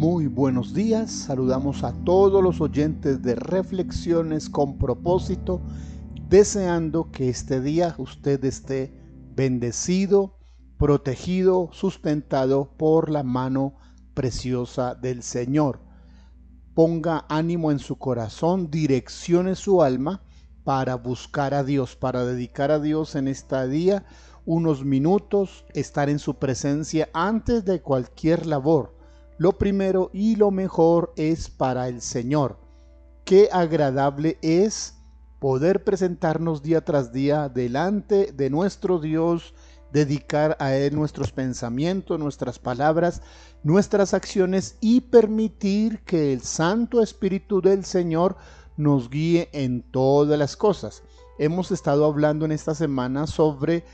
Muy buenos días, saludamos a todos los oyentes de Reflexiones con propósito, deseando que este día usted esté bendecido, protegido, sustentado por la mano preciosa del Señor. Ponga ánimo en su corazón, direccione su alma para buscar a Dios, para dedicar a Dios en este día unos minutos, estar en su presencia antes de cualquier labor lo primero y lo mejor es para el Señor. Qué agradable es poder presentarnos día tras día delante de nuestro Dios, dedicar a Él nuestros pensamientos, nuestras palabras, nuestras acciones y permitir que el Santo Espíritu del Señor nos guíe en todas las cosas. Hemos estado hablando en esta semana sobre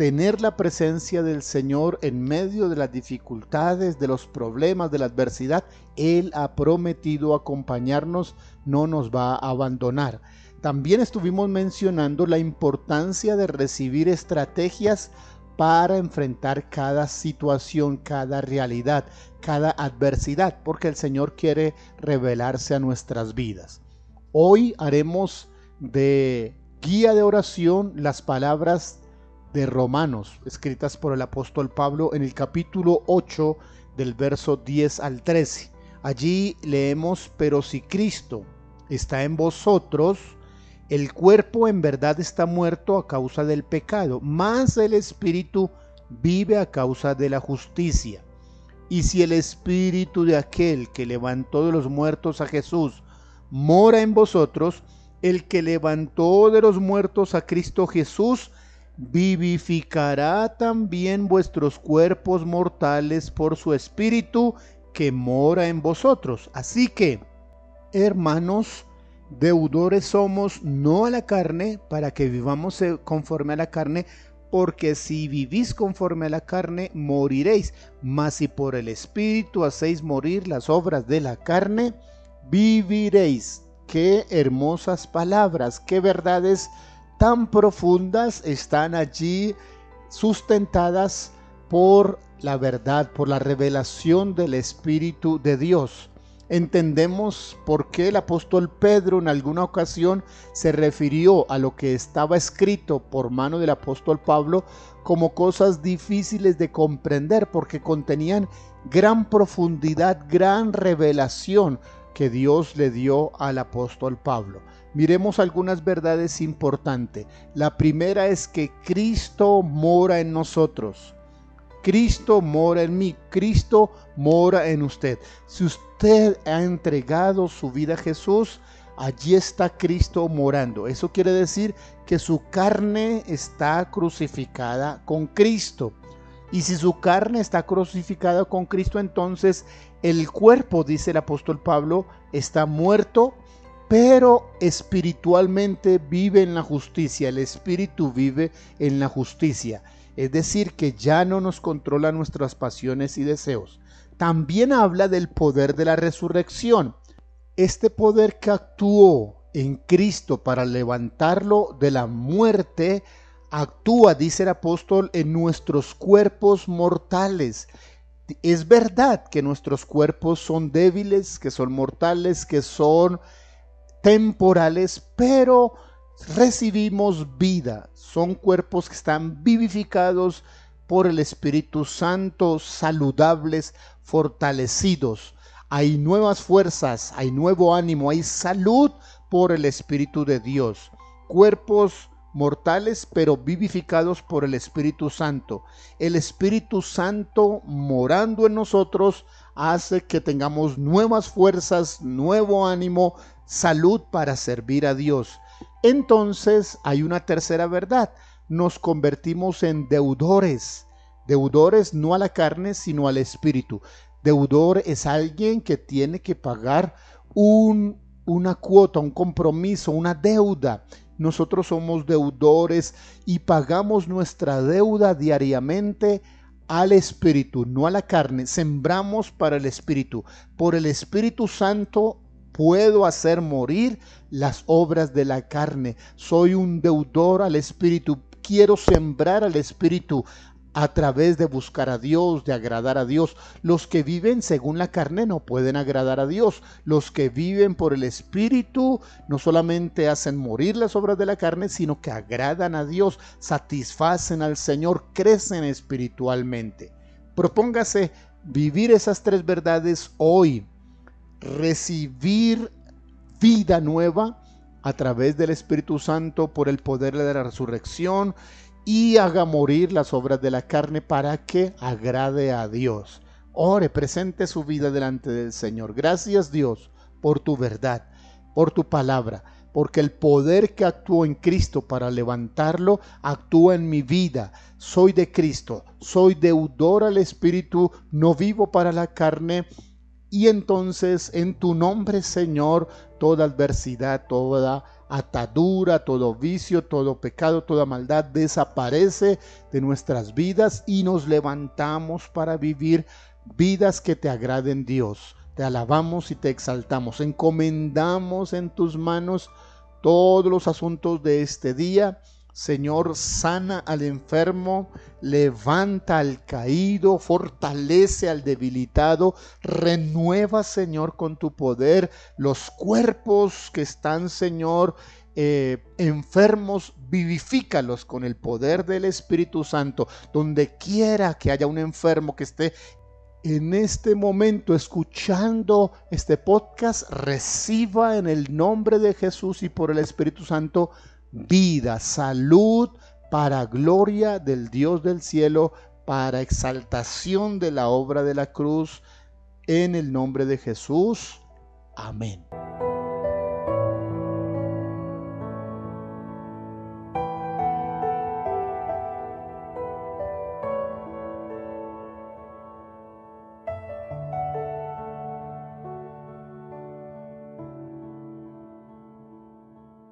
tener la presencia del Señor en medio de las dificultades, de los problemas, de la adversidad. Él ha prometido acompañarnos, no nos va a abandonar. También estuvimos mencionando la importancia de recibir estrategias para enfrentar cada situación, cada realidad, cada adversidad, porque el Señor quiere revelarse a nuestras vidas. Hoy haremos de guía de oración las palabras de Romanos, escritas por el apóstol Pablo en el capítulo 8 del verso 10 al 13. Allí leemos, pero si Cristo está en vosotros, el cuerpo en verdad está muerto a causa del pecado, mas el espíritu vive a causa de la justicia. Y si el espíritu de aquel que levantó de los muertos a Jesús mora en vosotros, el que levantó de los muertos a Cristo Jesús, vivificará también vuestros cuerpos mortales por su espíritu que mora en vosotros. Así que, hermanos, deudores somos no a la carne, para que vivamos eh, conforme a la carne, porque si vivís conforme a la carne, moriréis. Mas si por el Espíritu hacéis morir las obras de la carne, viviréis. Qué hermosas palabras, qué verdades tan profundas están allí sustentadas por la verdad, por la revelación del Espíritu de Dios. Entendemos por qué el apóstol Pedro en alguna ocasión se refirió a lo que estaba escrito por mano del apóstol Pablo como cosas difíciles de comprender porque contenían gran profundidad, gran revelación que Dios le dio al apóstol Pablo miremos algunas verdades importantes. La primera es que Cristo mora en nosotros. Cristo mora en mí, Cristo mora en usted. Si usted ha entregado su vida a Jesús, allí está Cristo morando. Eso quiere decir que su carne está crucificada con Cristo. Y si su carne está crucificada con Cristo, entonces el cuerpo, dice el apóstol Pablo, está muerto pero espiritualmente vive en la justicia, el espíritu vive en la justicia. Es decir, que ya no nos controla nuestras pasiones y deseos. También habla del poder de la resurrección. Este poder que actuó en Cristo para levantarlo de la muerte, actúa, dice el apóstol, en nuestros cuerpos mortales. Es verdad que nuestros cuerpos son débiles, que son mortales, que son temporales, pero recibimos vida. Son cuerpos que están vivificados por el Espíritu Santo, saludables, fortalecidos. Hay nuevas fuerzas, hay nuevo ánimo, hay salud por el Espíritu de Dios. Cuerpos mortales, pero vivificados por el Espíritu Santo. El Espíritu Santo morando en nosotros hace que tengamos nuevas fuerzas, nuevo ánimo, salud para servir a Dios. Entonces hay una tercera verdad. Nos convertimos en deudores. Deudores no a la carne, sino al espíritu. Deudor es alguien que tiene que pagar un, una cuota, un compromiso, una deuda. Nosotros somos deudores y pagamos nuestra deuda diariamente al Espíritu, no a la carne. Sembramos para el Espíritu. Por el Espíritu Santo puedo hacer morir las obras de la carne. Soy un deudor al Espíritu. Quiero sembrar al Espíritu. a través de buscar a Dios, de agradar a Dios. Los que viven según la carne no pueden agradar a Dios. Los que viven por el Espíritu no solamente hacen morir las obras de la carne, sino que agradan a Dios, satisfacen al Señor, crecen espiritualmente. Propóngase vivir esas tres verdades hoy, recibir vida nueva a través del Espíritu Santo por el poder de la resurrección y haga morir las obras de la carne para que agrade a Dios. Ore, presente su vida delante del Señor. Gracias Dios por tu verdad, por tu palabra, porque el poder que actuó en Cristo para levantarlo actúa en mi vida. Soy de Cristo, soy deudor al Espíritu, no vivo para la carne. Y entonces en tu nombre, Señor, toda adversidad, toda atadura, todo vicio, todo pecado, toda maldad desaparece de nuestras vidas y nos levantamos para vivir vidas que te agraden Dios. Te alabamos y te exaltamos. Encomendamos en tus manos todos los asuntos de este día Señor, sana al enfermo, levanta al caído, fortalece al debilitado, renueva, Señor, con tu poder los cuerpos que están, Señor, eh, enfermos, vivifícalos con el poder del Espíritu Santo. Donde quiera que haya un enfermo que esté en este momento escuchando este podcast, reciba en el nombre de Jesús y por el Espíritu Santo vida, salud, para gloria del Dios del cielo, para exaltación de la obra de la cruz, en el nombre de Jesús. Amén.